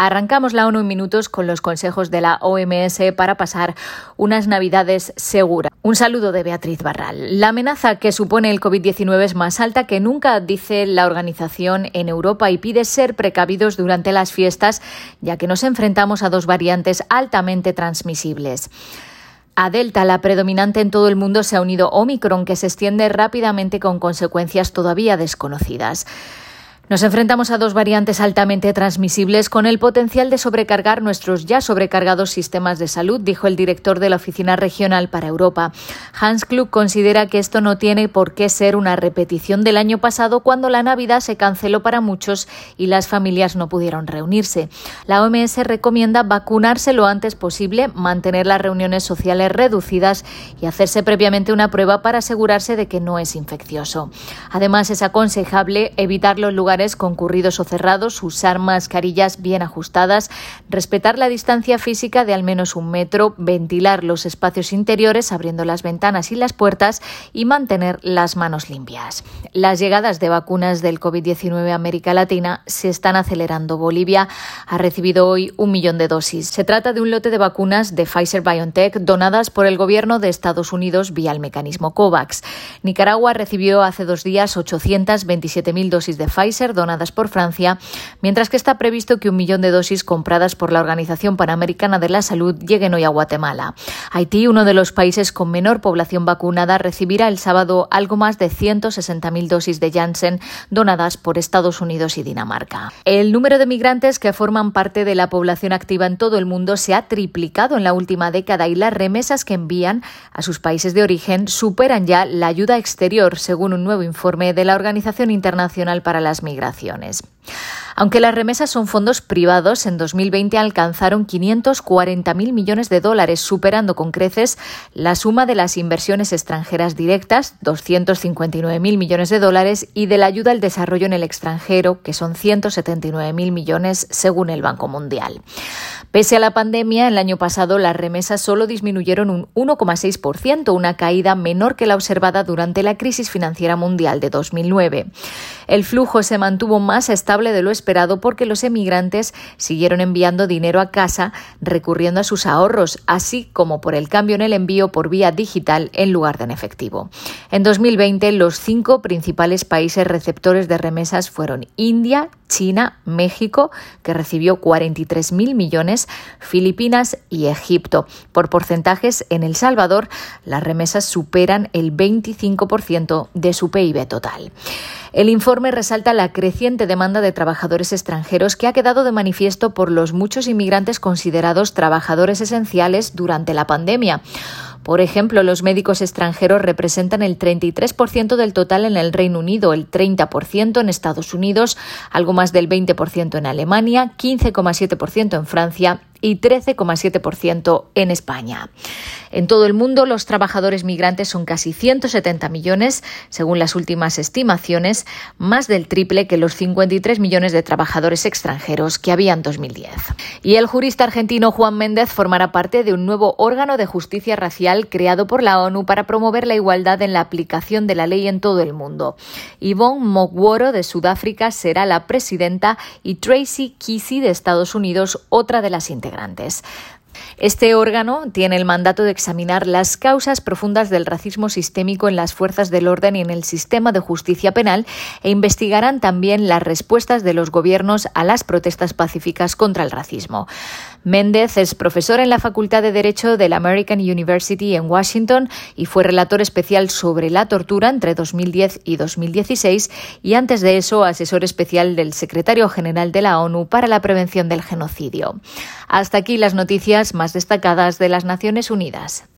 Arrancamos la ONU en minutos con los consejos de la OMS para pasar unas navidades seguras. Un saludo de Beatriz Barral. La amenaza que supone el COVID-19 es más alta que nunca, dice la organización en Europa, y pide ser precavidos durante las fiestas, ya que nos enfrentamos a dos variantes altamente transmisibles. A Delta, la predominante en todo el mundo, se ha unido Omicron, que se extiende rápidamente con consecuencias todavía desconocidas. Nos enfrentamos a dos variantes altamente transmisibles con el potencial de sobrecargar nuestros ya sobrecargados sistemas de salud, dijo el director de la Oficina Regional para Europa. Hans Klug considera que esto no tiene por qué ser una repetición del año pasado cuando la Navidad se canceló para muchos y las familias no pudieron reunirse. La OMS recomienda vacunarse lo antes posible, mantener las reuniones sociales reducidas y hacerse previamente una prueba para asegurarse de que no es infeccioso. Además, es aconsejable evitar los lugares concurridos o cerrados, usar mascarillas bien ajustadas, respetar la distancia física de al menos un metro, ventilar los espacios interiores abriendo las ventanas y las puertas y mantener las manos limpias. Las llegadas de vacunas del COVID-19 a América Latina se están acelerando. Bolivia ha recibido hoy un millón de dosis. Se trata de un lote de vacunas de Pfizer BioNTech donadas por el gobierno de Estados Unidos vía el mecanismo COVAX. Nicaragua recibió hace dos días 827.000 dosis de Pfizer donadas por Francia, mientras que está previsto que un millón de dosis compradas por la Organización Panamericana de la Salud lleguen hoy a Guatemala. Haití, uno de los países con menor población vacunada, recibirá el sábado algo más de 160.000 dosis de Janssen donadas por Estados Unidos y Dinamarca. El número de migrantes que forman parte de la población activa en todo el mundo se ha triplicado en la última década y las remesas que envían a sus países de origen superan ya la ayuda exterior, según un nuevo informe de la Organización Internacional para las Migraciones migraciones. Aunque las remesas son fondos privados, en 2020 alcanzaron 540.000 millones de dólares, superando con creces la suma de las inversiones extranjeras directas, 259.000 millones de dólares, y de la ayuda al desarrollo en el extranjero, que son 179.000 millones según el Banco Mundial. Pese a la pandemia, el año pasado las remesas solo disminuyeron un 1,6%, una caída menor que la observada durante la crisis financiera mundial de 2009. El flujo se mantuvo más estable de lo esperado porque los emigrantes siguieron enviando dinero a casa recurriendo a sus ahorros, así como por el cambio en el envío por vía digital en lugar de en efectivo. En 2020, los cinco principales países receptores de remesas fueron India, China, México, que recibió 43.000 millones, Filipinas y Egipto. Por porcentajes, en El Salvador las remesas superan el 25% de su PIB total. El informe resalta la creciente demanda de trabajadores extranjeros que ha quedado de manifiesto por los muchos inmigrantes considerados trabajadores esenciales durante la pandemia. Por ejemplo, los médicos extranjeros representan el 33% del total en el Reino Unido, el 30% en Estados Unidos, algo más del 20% en Alemania, 15,7% en Francia y 13,7% en España. En todo el mundo, los trabajadores migrantes son casi 170 millones, según las últimas estimaciones, más del triple que los 53 millones de trabajadores extranjeros que había en 2010. Y el jurista argentino Juan Méndez formará parte de un nuevo órgano de justicia racial creado por la ONU para promover la igualdad en la aplicación de la ley en todo el mundo. Yvonne Mogworo de Sudáfrica será la presidenta y Tracy Kisi de Estados Unidos otra de las integrantes integrantes. Este órgano tiene el mandato de examinar las causas profundas del racismo sistémico en las fuerzas del orden y en el sistema de justicia penal e investigarán también las respuestas de los gobiernos a las protestas pacíficas contra el racismo. Méndez es profesor en la Facultad de Derecho de la American University en Washington y fue relator especial sobre la tortura entre 2010 y 2016 y antes de eso asesor especial del secretario general de la ONU para la prevención del genocidio. Hasta aquí las noticias más destacadas de las Naciones Unidas.